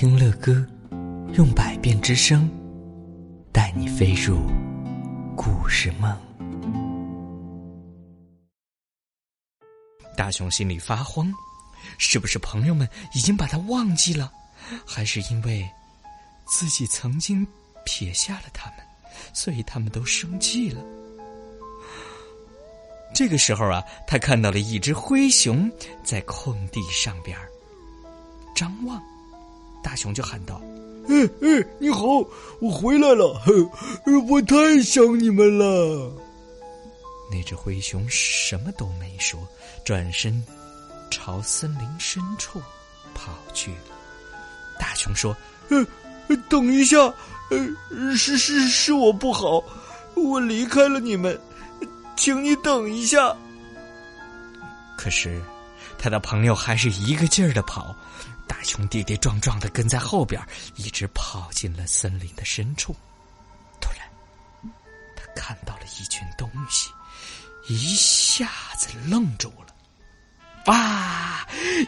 听乐歌，用百变之声，带你飞入故事梦。大雄心里发慌，是不是朋友们已经把他忘记了，还是因为自己曾经撇下了他们，所以他们都生气了？这个时候啊，他看到了一只灰熊在空地上边张望。大熊就喊道：“哎哎，你好，我回来了，我太想你们了。”那只灰熊什么都没说，转身朝森林深处跑去了。大熊说：“呃，等一下，呃，是是是我不好，我离开了你们，请你等一下。”可是，他的朋友还是一个劲儿的跑。大熊跌跌撞撞的跟在后边，一直跑进了森林的深处。突然，他看到了一群东西，一下子愣住了。哇！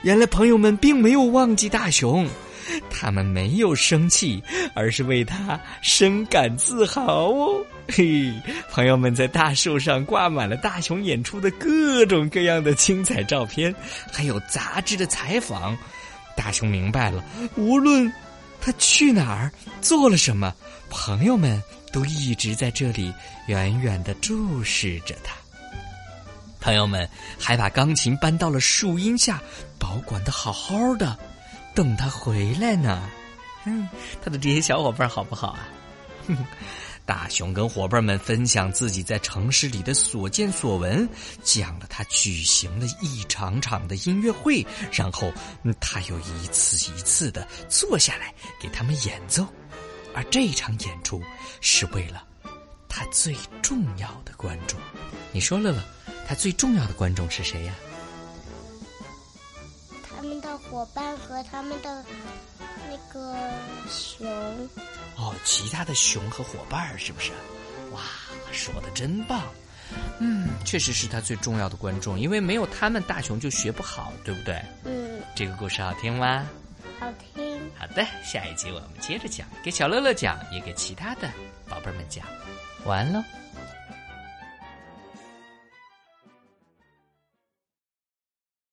原来朋友们并没有忘记大熊，他们没有生气，而是为他深感自豪哦。嘿，朋友们在大树上挂满了大熊演出的各种各样的精彩照片，还有杂志的采访。大熊明白了，无论他去哪儿做了什么，朋友们都一直在这里远远的注视着他。朋友们还把钢琴搬到了树荫下，保管的好好的，等他回来呢。嗯，他的这些小伙伴好不好啊？大熊跟伙伴们分享自己在城市里的所见所闻，讲了他举行了一场场的音乐会，然后他又一次一次的坐下来给他们演奏，而这场演出是为了他最重要的观众。你说乐乐，他最重要的观众是谁呀？他们的伙伴和他们的那个熊。哦，其他的熊和伙伴是不是？哇，说的真棒！嗯，确实是他最重要的观众，因为没有他们，大熊就学不好，对不对？嗯。这个故事好听吗？好听。好的，下一集我们接着讲，给小乐乐讲，也给其他的宝贝们讲。完了。